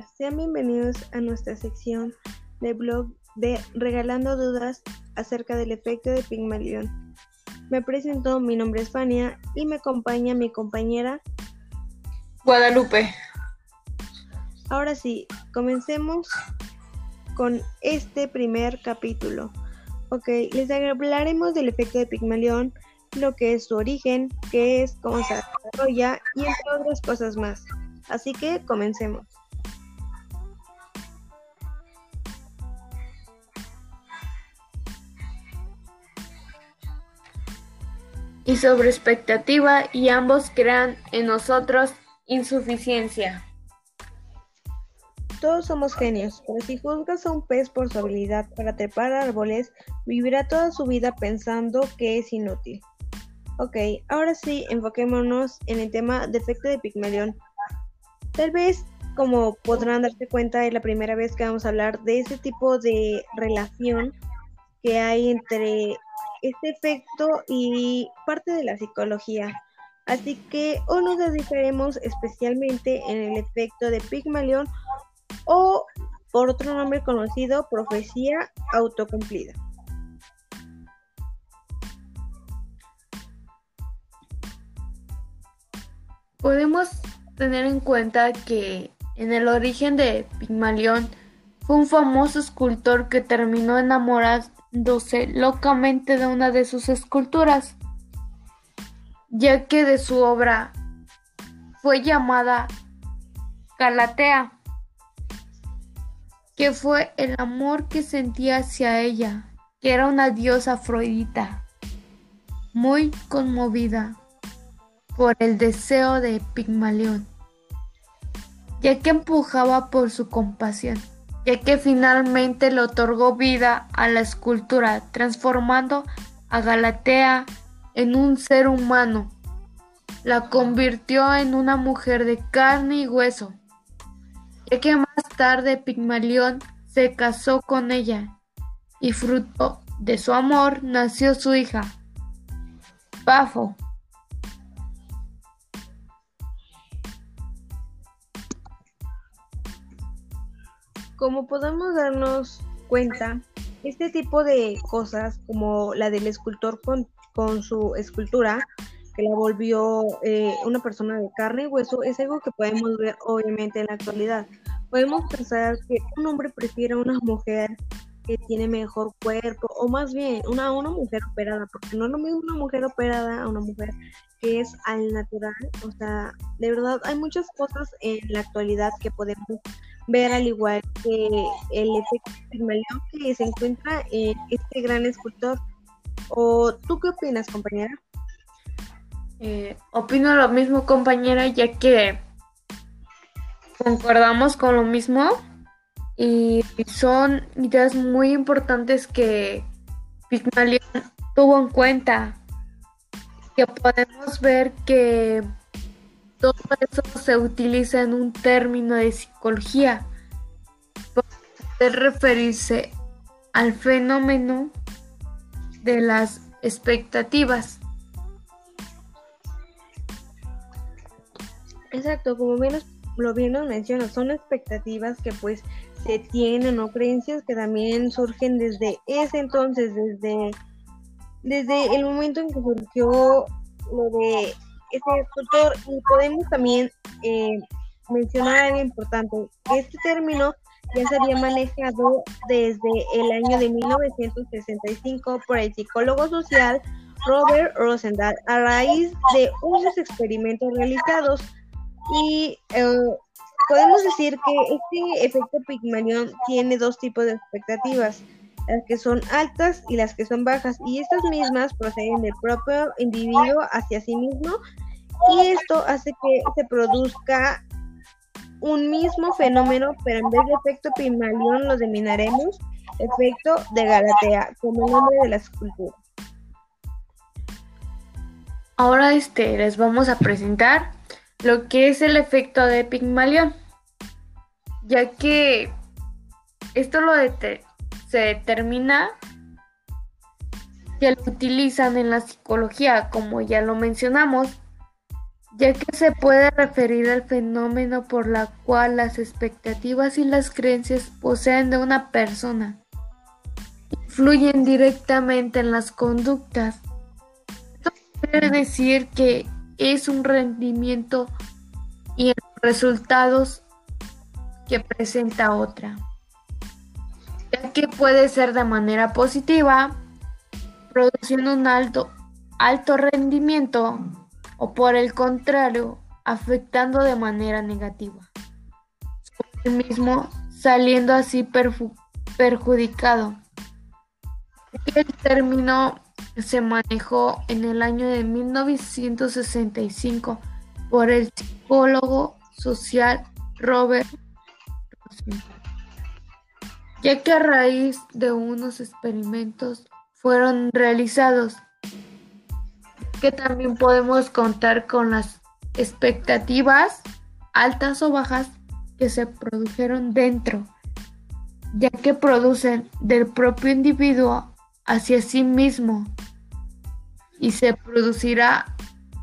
Hola, sean bienvenidos a nuestra sección de blog de Regalando Dudas acerca del efecto de Pigmalión. Me presento, mi nombre es Fania y me acompaña mi compañera Guadalupe. Ahora sí, comencemos con este primer capítulo. Ok, les hablaremos del efecto de Pigmalión, lo que es su origen, qué es, cómo se desarrolla y entre otras cosas más. Así que comencemos. Y sobre expectativa y ambos crean en nosotros insuficiencia. Todos somos genios, pero si juzgas a un pez por su habilidad para trepar árboles, vivirá toda su vida pensando que es inútil. Ok, ahora sí, enfoquémonos en el tema de efecto de Pigmalión. Tal vez, como podrán darse cuenta, es la primera vez que vamos a hablar de ese tipo de relación que hay entre este efecto y parte de la psicología. Así que hoy nos dedicaremos especialmente en el efecto de Pigmalión o por otro nombre conocido, profecía autocumplida. Podemos tener en cuenta que en el origen de Pigmalión fue un famoso escultor que terminó enamorándose locamente de una de sus esculturas, ya que de su obra fue llamada Galatea, que fue el amor que sentía hacia ella, que era una diosa afrodita, muy conmovida por el deseo de Pigmalión, ya que empujaba por su compasión, ya que finalmente le otorgó vida a la escultura, transformando a Galatea en un ser humano. La convirtió en una mujer de carne y hueso, ya que más tarde Pigmalión se casó con ella y fruto de su amor nació su hija, Pafo. Como podemos darnos cuenta, este tipo de cosas, como la del escultor con, con su escultura, que la volvió eh, una persona de carne y hueso, es algo que podemos ver obviamente en la actualidad. Podemos pensar que un hombre prefiere a una mujer que tiene mejor cuerpo, o más bien una, una mujer operada, porque no es lo mismo una mujer operada a una mujer que es al natural. O sea, de verdad hay muchas cosas en la actualidad que podemos ver al igual que el efecto que se encuentra en este gran escultor. ¿O tú qué opinas, compañera? Eh, opino lo mismo, compañera, ya que concordamos con lo mismo y son ideas muy importantes que Pigmalión tuvo en cuenta. Que podemos ver que todo eso se utiliza en un término de psicología para referirse al fenómeno de las expectativas. Exacto, como bien lo bien nos menciona, son expectativas que pues se tienen o creencias que también surgen desde ese entonces, desde, desde el momento en que surgió lo de ese escultor y podemos también eh, mencionar algo importante. Este término ya se había manejado desde el año de 1965 por el psicólogo social Robert Rosendahl a raíz de unos experimentos realizados. Y eh, podemos decir que este efecto Pigmalión tiene dos tipos de expectativas las que son altas y las que son bajas, y estas mismas proceden del propio individuo hacia sí mismo, y esto hace que se produzca un mismo fenómeno, pero en vez de efecto Pigmalión lo denominaremos efecto de Galatea, como nombre de la escultura. Ahora este, les vamos a presentar lo que es el efecto de Pigmalión, ya que esto lo se determina que lo utilizan en la psicología, como ya lo mencionamos, ya que se puede referir al fenómeno por la cual las expectativas y las creencias poseen de una persona influyen directamente en las conductas. Esto quiere decir que es un rendimiento y en los resultados que presenta otra, ya que puede ser de manera positiva, produciendo un alto, alto rendimiento o por el contrario, afectando de manera negativa. El mismo saliendo así perjudicado. El término se manejó en el año de 1965 por el psicólogo social Robert ya que a raíz de unos experimentos fueron realizados, que también podemos contar con las expectativas altas o bajas que se produjeron dentro, ya que producen del propio individuo hacia sí mismo y se producirá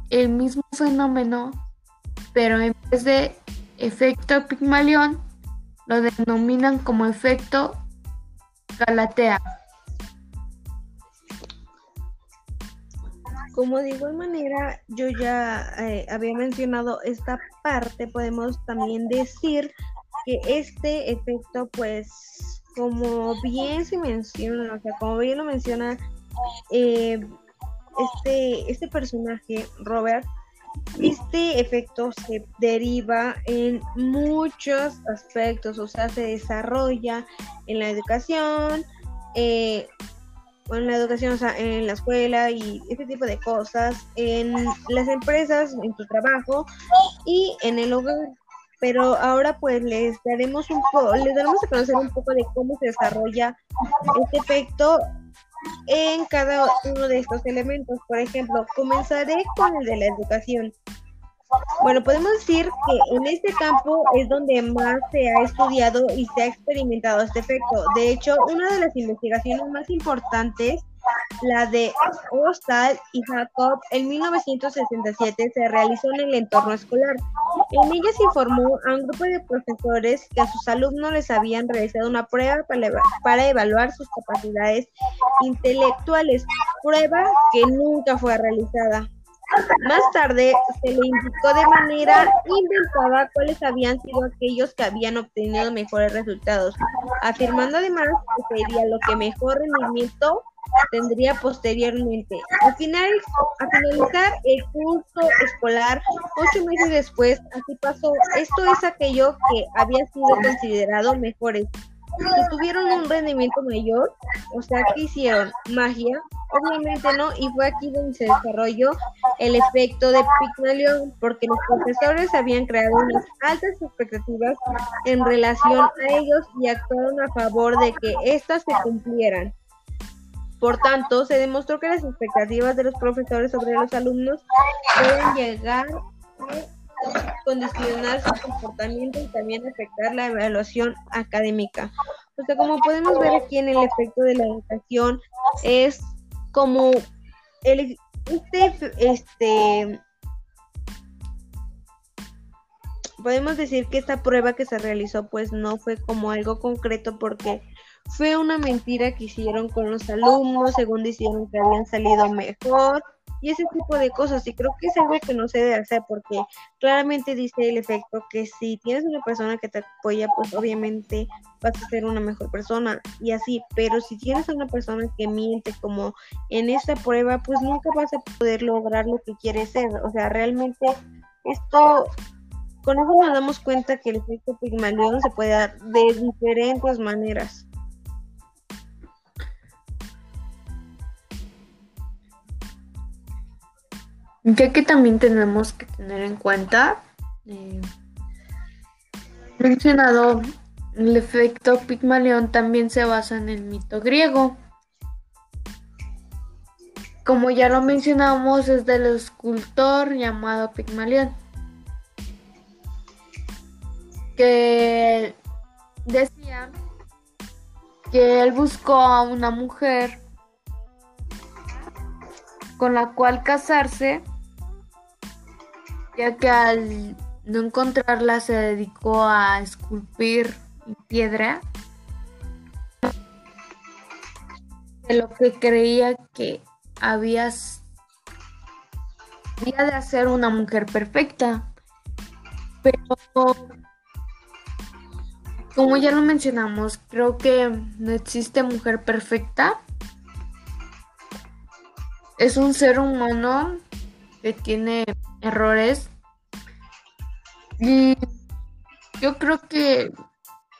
el mismo fenómeno, pero en vez de efecto Pigmalión, lo denominan como efecto Galatea. Como de igual manera yo ya eh, había mencionado esta parte, podemos también decir que este efecto, pues, como bien se menciona, o sea, como bien lo menciona eh, este, este personaje, Robert, este efecto se deriva en muchos aspectos, o sea, se desarrolla en la educación, eh, en la educación, o sea, en la escuela y este tipo de cosas, en las empresas, en tu trabajo y en el hogar. Pero ahora pues les daremos un poco, les daremos a conocer un poco de cómo se desarrolla este efecto en cada uno de estos elementos. Por ejemplo, comenzaré con el de la educación. Bueno, podemos decir que en este campo es donde más se ha estudiado y se ha experimentado este efecto. De hecho, una de las investigaciones más importantes la de Ostal y Jacob en 1967 se realizó en el entorno escolar. En ella se informó a un grupo de profesores que a sus alumnos les habían realizado una prueba para, evaluar sus capacidades intelectuales, prueba que nunca fue realizada. Más tarde se le indicó de manera inventada cuáles habían sido aquellos que habían obtenido mejores resultados, afirmando además que sería lo que mejor rendimiento tendría posteriormente. Al final, a finalizar el curso escolar, ocho meses después, así pasó. Esto es aquello que había sido considerado mejores. Si tuvieron un rendimiento mayor, o sea, que hicieron? Magia, obviamente no, y fue aquí donde se desarrolló el efecto de Pygmalion, porque los profesores habían creado unas altas expectativas en relación a ellos y actuaron a favor de que éstas se cumplieran. Por tanto, se demostró que las expectativas de los profesores sobre los alumnos pueden llegar a condicionar su comportamiento y también afectar la evaluación académica. O sea, como podemos ver aquí en el efecto de la educación, es como el, este, este, podemos decir que esta prueba que se realizó pues no fue como algo concreto porque fue una mentira que hicieron con los alumnos, según dijeron que habían salido mejor y ese tipo de cosas. Y creo que es algo que no se debe hacer porque claramente dice el efecto que si tienes una persona que te apoya, pues obviamente vas a ser una mejor persona y así. Pero si tienes una persona que miente como en esta prueba, pues nunca vas a poder lograr lo que quieres ser. O sea, realmente esto con eso nos damos cuenta que el efecto Pigmalión se puede dar de diferentes maneras. Ya que también tenemos que tener en cuenta, eh, mencionado, el efecto Pigmalión también se basa en el mito griego. Como ya lo mencionamos, es del escultor llamado Pigmalión, que decía que él buscó a una mujer con la cual casarse ya que al no encontrarla se dedicó a esculpir piedra de lo que creía que había de hacer una mujer perfecta. Pero como ya lo mencionamos, creo que no existe mujer perfecta. Es un ser humano que tiene errores. Y yo creo que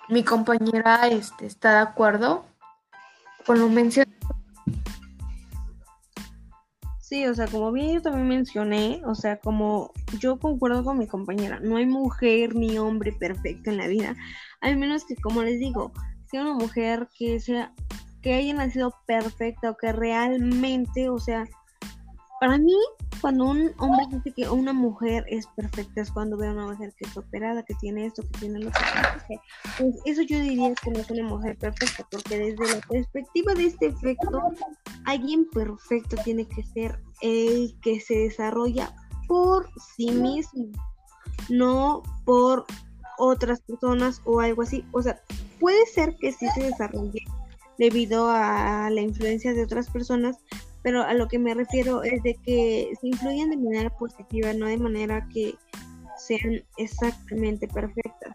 mi compañera este, está de acuerdo con lo mencionado. Sí, o sea, como bien yo también mencioné, o sea, como yo concuerdo con mi compañera, no hay mujer ni hombre perfecto en la vida, al menos que, como les digo, sea una mujer que sea, que haya nacido perfecta o que realmente, o sea, para mí, cuando un hombre dice que una mujer es perfecta, es cuando ve a una mujer que es operada, que tiene esto, que tiene lo que Pues eso yo diría que no es una mujer perfecta, porque desde la perspectiva de este efecto, alguien perfecto tiene que ser el que se desarrolla por sí mismo, no por otras personas o algo así. O sea, puede ser que sí se desarrolle debido a la influencia de otras personas, pero a lo que me refiero es de que se influyen de manera positiva, no de manera que sean exactamente perfectas.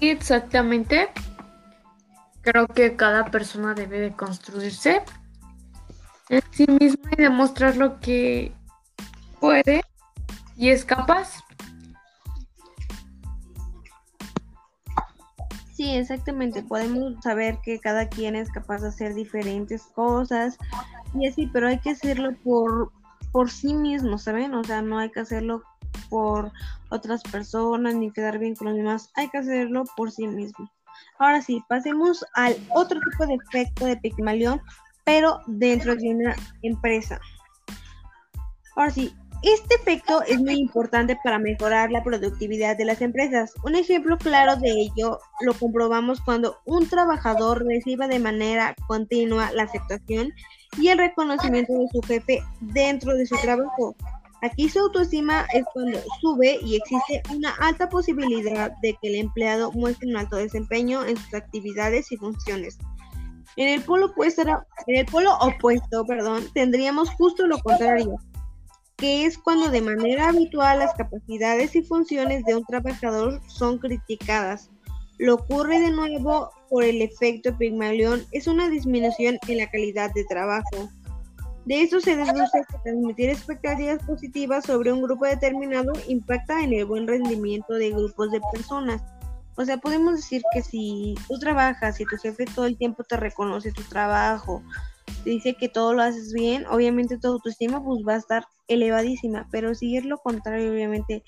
Exactamente. Creo que cada persona debe de construirse en sí misma y demostrar lo que puede y es capaz. Sí, exactamente. Podemos saber que cada quien es capaz de hacer diferentes cosas y así, pero hay que hacerlo por, por sí mismo, ¿saben? O sea, no hay que hacerlo por otras personas ni quedar bien con los demás. Hay que hacerlo por sí mismo. Ahora sí, pasemos al otro tipo de efecto de Pigmalión, pero dentro de una empresa. Ahora sí, este efecto es muy importante para mejorar la productividad de las empresas. Un ejemplo claro de ello lo comprobamos cuando un trabajador recibe de manera continua la aceptación y el reconocimiento de su jefe dentro de su trabajo. Aquí su autoestima es cuando sube y existe una alta posibilidad de que el empleado muestre un alto desempeño en sus actividades y funciones. En el polo opuesto, en el polo opuesto perdón, tendríamos justo lo contrario que es cuando de manera habitual las capacidades y funciones de un trabajador son criticadas. Lo ocurre de nuevo por el efecto Pigmalión, es una disminución en la calidad de trabajo. De esto se deduce que transmitir expectativas positivas sobre un grupo determinado impacta en el buen rendimiento de grupos de personas. O sea, podemos decir que si tú trabajas y tu jefe todo el tiempo te reconoce tu trabajo, dice que todo lo haces bien, obviamente tu autoestima pues va a estar elevadísima, pero si es lo contrario, obviamente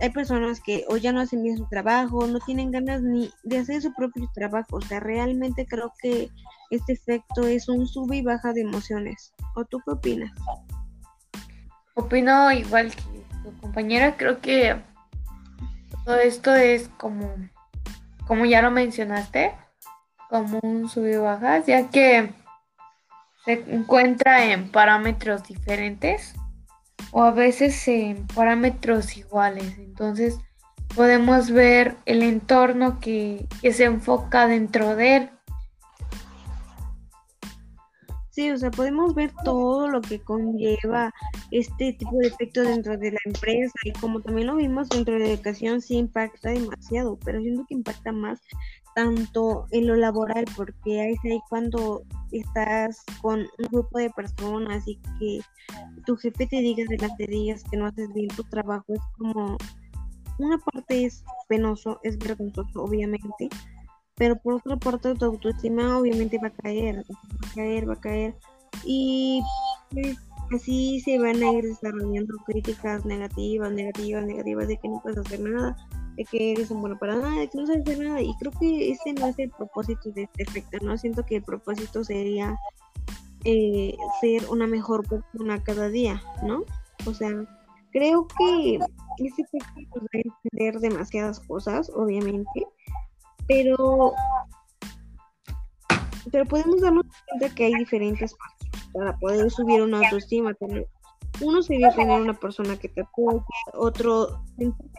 hay personas que o ya no hacen bien su trabajo, no tienen ganas ni de hacer su propio trabajo, o sea, realmente creo que este efecto es un sube y baja de emociones. ¿O tú qué opinas? Opino igual que tu compañera, creo que todo esto es como, como ya lo mencionaste, como un sube y baja, ya que se encuentra en parámetros diferentes o a veces en parámetros iguales. Entonces podemos ver el entorno que, se enfoca dentro de él. Sí, o sea, podemos ver todo lo que conlleva este tipo de efecto dentro de la empresa y como también lo vimos dentro de la educación sí impacta demasiado, pero siento que impacta más tanto en lo laboral, porque ahí ahí cuando estás con un grupo de personas y que tu jefe te diga delante de ellas que no haces bien tu trabajo, es como una parte es penoso, es vergonzoso, obviamente, pero por otra parte tu autoestima obviamente va a caer, va a caer, va a caer, y pues, así se van a ir desarrollando críticas negativas, negativas, negativas de que no puedes hacer nada de que eres un bueno para nada, de que no sabes hacer nada. Y creo que ese no es el propósito de este efecto, ¿no? Siento que el propósito sería eh, ser una mejor persona cada día, ¿no? O sea, creo que ese efecto nos va a entender demasiadas cosas, obviamente, pero pero podemos darnos cuenta que hay diferentes para poder subir una autoestima. Uno sería tener una persona que te apoye, otro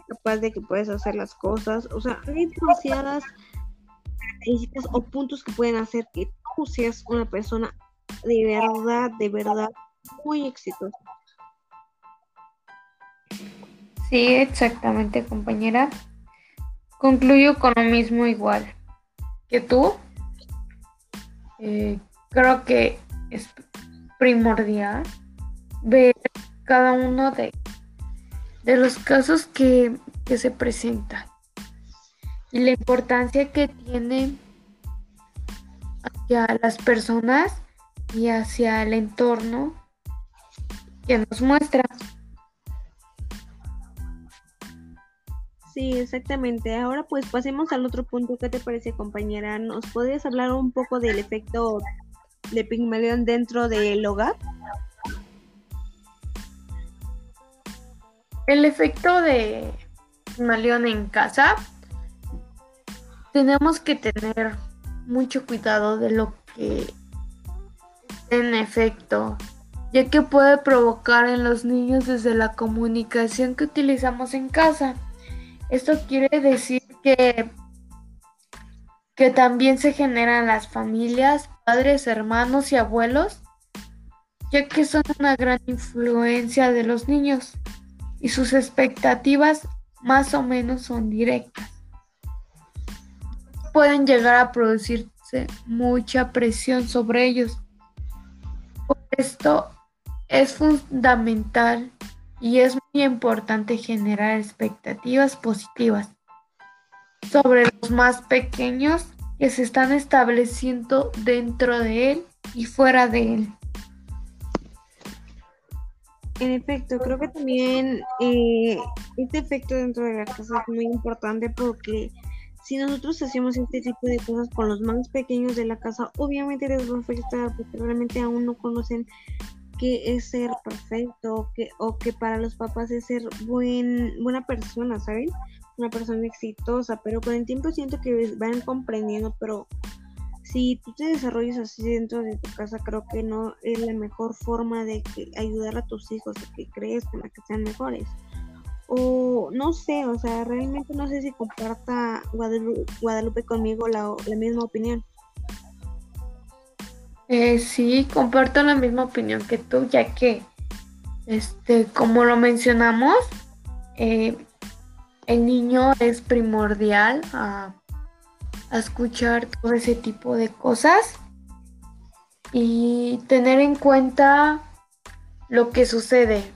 capaz de que puedes hacer las cosas. O sea, hay demasiadas características o puntos que pueden hacer que tú seas una persona de verdad, de verdad, muy exitosa. Sí, exactamente, compañera. Concluyo con lo mismo igual que tú. Eh, creo que es primordial ver cada uno de, de los casos que, que se presentan y la importancia que tiene hacia las personas y hacia el entorno que nos muestra. Sí, exactamente. Ahora pues pasemos al otro punto. ¿Qué te parece, compañera? ¿Nos podrías hablar un poco del efecto de Pigmalión dentro del hogar? El efecto de Pigmalión en casa tenemos que tener mucho cuidado de lo que en efecto, ya que puede provocar en los niños desde la comunicación que utilizamos en casa. Esto quiere decir que, que también se generan las familias, padres, hermanos y abuelos, ya que son una gran influencia de los niños y sus expectativas más o menos son directas. Pueden llegar a producirse mucha presión sobre ellos. Por esto es fundamental y es muy importante generar expectativas positivas sobre los más pequeños que se están estableciendo dentro de él y fuera de él. En efecto, creo que también eh, este efecto dentro de la casa es muy importante porque si nosotros hacemos este tipo de cosas con los más pequeños de la casa, obviamente les va a afectar porque realmente aún no conocen que es ser perfecto que, o que para los papás es ser buen, buena persona, ¿saben? Una persona exitosa, pero con el tiempo siento que van comprendiendo, pero si tú te desarrollas así dentro de tu casa, creo que no es la mejor forma de ayudar a tus hijos a que crezcan, a que sean mejores. O no sé, o sea, realmente no sé si comparta Guadalupe, conmigo la, la misma opinión. Eh, sí, comparto la misma opinión que tú, ya que, este, como lo mencionamos, eh, el niño es primordial a, a escuchar todo ese tipo de cosas y tener en cuenta lo que sucede.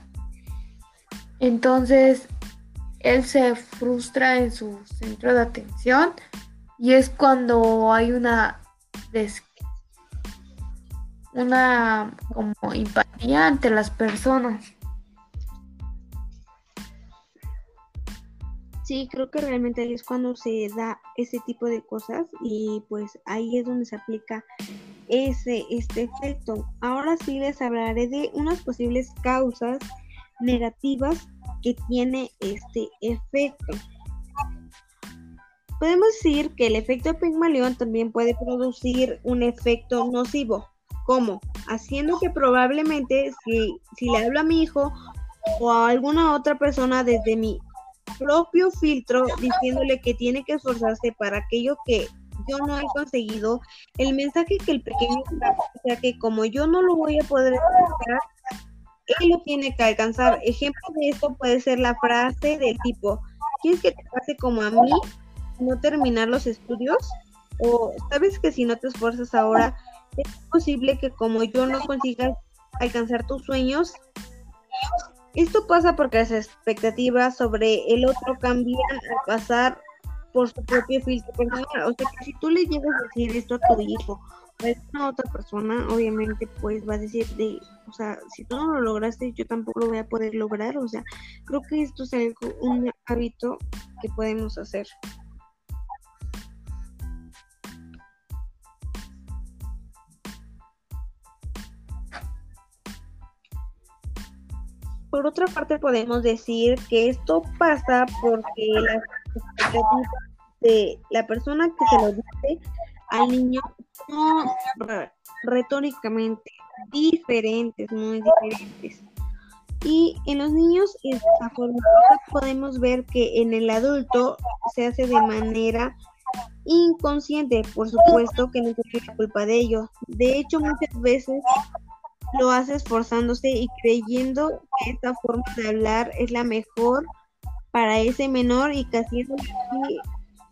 Entonces, él se frustra en su centro de atención y es cuando hay una una como empatía ante las personas. Sí, creo que realmente ahí es cuando se da ese tipo de cosas y pues ahí es donde se aplica ese este efecto. Ahora sí les hablaré de unas posibles causas negativas que tiene este efecto. Podemos decir que el efecto Pygmalion también puede producir un efecto nocivo, ¿Cómo? Haciendo que probablemente si, si le hablo a mi hijo o a alguna otra persona desde mi propio filtro diciéndole que tiene que esforzarse para aquello que yo no he conseguido, el mensaje que el pequeño o sea que como yo no lo voy a poder alcanzar, él lo tiene que alcanzar. Ejemplo de esto puede ser la frase del tipo, ¿quieres que te pase como a mí? No terminar los estudios. O sabes que si no te esfuerzas ahora, es posible que como yo no consiga alcanzar tus sueños, esto pasa porque las expectativas sobre el otro cambian al pasar por su propio filtro personal. O sea, que si tú le llegas a decir esto a tu hijo o a una otra persona, obviamente pues va a decir de, o sea, si tú no lo lograste, yo tampoco lo voy a poder lograr. O sea, creo que esto es algo, un hábito que podemos hacer. Por otra parte, podemos decir que esto pasa porque las expectativas de la persona que se lo dice al niño son retóricamente diferentes, muy diferentes. Y en los niños, podemos ver que en el adulto se hace de manera inconsciente, por supuesto que no tiene culpa de ello. De hecho, muchas veces lo hace esforzándose y creyendo que esta forma de hablar es la mejor para ese menor y casi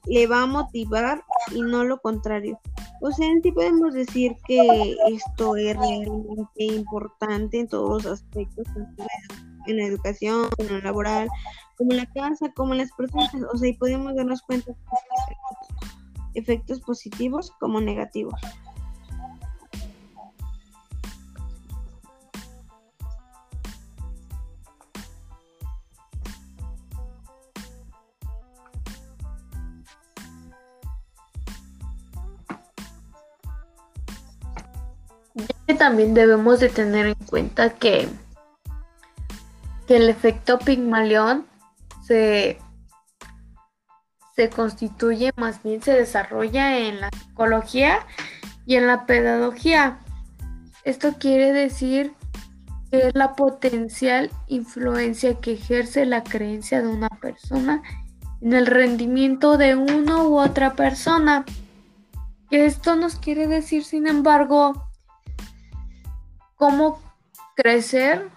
le va a motivar y no lo contrario. O sea, sí podemos decir que esto es realmente importante en todos los aspectos, en la educación, en lo laboral, como en la casa, como en las personas. O sea, y podemos darnos cuenta de efectos positivos como negativos. También debemos de tener en cuenta que, que el efecto Pigmalión se, se constituye, más bien se desarrolla en la psicología y en la pedagogía. Esto quiere decir que es la potencial influencia que ejerce la creencia de una persona en el rendimiento de uno u otra persona. Esto nos quiere decir, sin embargo, cómo crecer,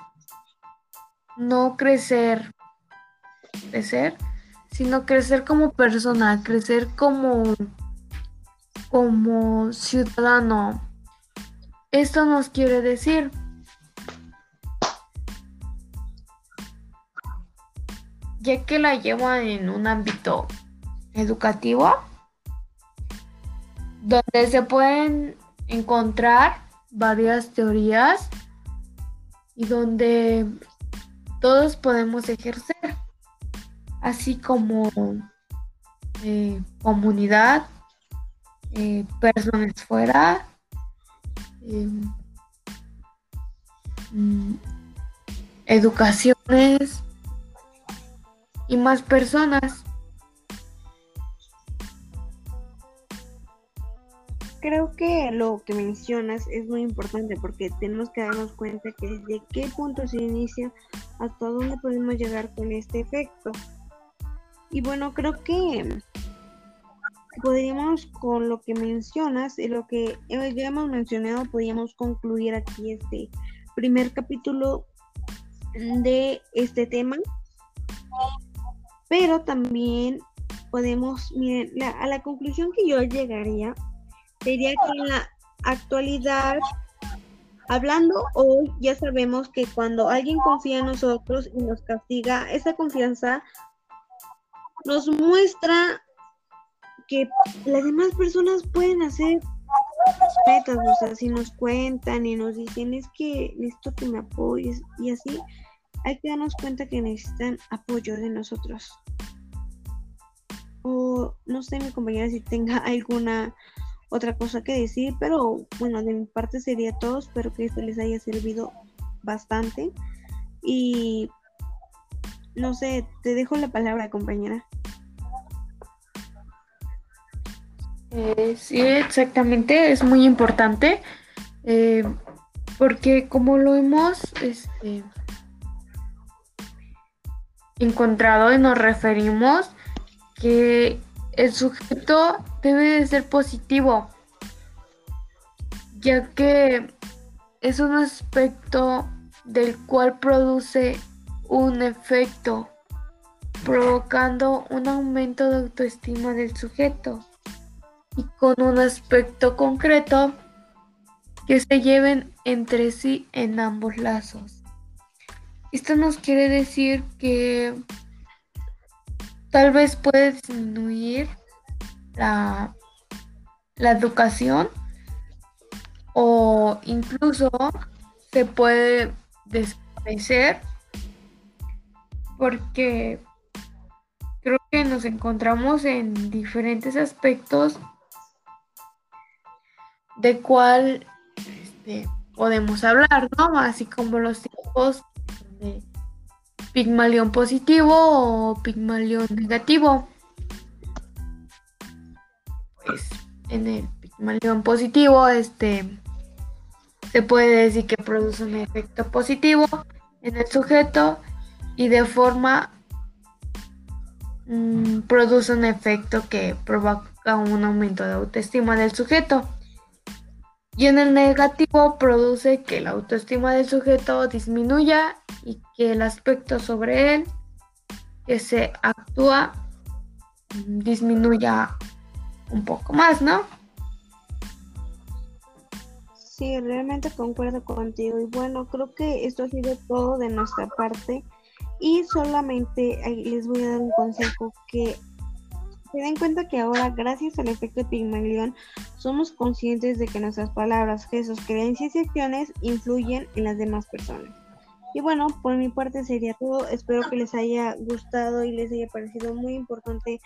no crecer, crecer, sino crecer como persona, crecer como, como ciudadano. Esto nos quiere decir ya que la lleva en un ámbito educativo, donde se pueden encontrar varias teorías y donde todos podemos ejercer, así como eh, comunidad, eh, personas fuera, eh, mm, educaciones y más personas. Creo que lo que mencionas es muy importante porque tenemos que darnos cuenta que desde qué punto se inicia hasta dónde podemos llegar con este efecto. Y bueno, creo que podríamos con lo que mencionas y lo que ya hemos mencionado, podríamos concluir aquí este primer capítulo de este tema. Pero también podemos, miren, a la conclusión que yo llegaría sería que en la actualidad, hablando hoy, ya sabemos que cuando alguien confía en nosotros y nos castiga, esa confianza nos muestra que las demás personas pueden hacer metas, o sea, si nos cuentan y nos dicen es que necesito que me apoyes y así, hay que darnos cuenta que necesitan apoyo de nosotros. O no sé, mi compañera, si tenga alguna otra cosa que decir, pero bueno, de mi parte sería todo, espero que esto les haya servido bastante y no sé, te dejo la palabra compañera. Eh, sí, exactamente, es muy importante eh, porque como lo hemos este, encontrado y nos referimos que el sujeto debe de ser positivo, ya que es un aspecto del cual produce un efecto, provocando un aumento de autoestima del sujeto y con un aspecto concreto que se lleven entre sí en ambos lazos. Esto nos quiere decir que tal vez puede disminuir la, la educación o incluso se puede desaparecer porque creo que nos encontramos en diferentes aspectos de cuál este, podemos hablar, ¿no? Así como los tipos de Pigmalión positivo o Pigmalión negativo. En el Pigmalión positivo, este se puede decir que produce un efecto positivo en el sujeto y de forma mm, produce un efecto que provoca un aumento de autoestima del sujeto. Y en el negativo produce que la autoestima del sujeto disminuya y que el aspecto sobre él que se actúa disminuya un poco más, ¿no? Sí, realmente concuerdo contigo. Y bueno, creo que esto ha sido todo de nuestra parte. Y solamente les voy a dar un consejo que se den cuenta que ahora, gracias al efecto Pigmalión, somos conscientes de que nuestras palabras, gestos, creencias y acciones influyen en las demás personas. Y bueno, por mi parte sería todo. Espero que les haya gustado y les haya parecido muy importante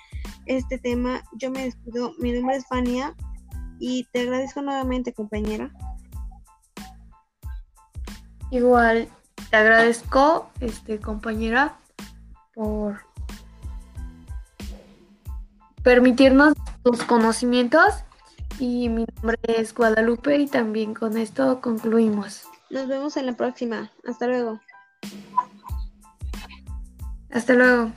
este tema. Yo me despido. Mi nombre es Fania y te agradezco nuevamente, compañera. Igual te agradezco, este compañera, por permitirnos tus conocimientos y mi nombre es Guadalupe y también con esto concluimos. Nos vemos en la próxima. Hasta luego. Hasta luego.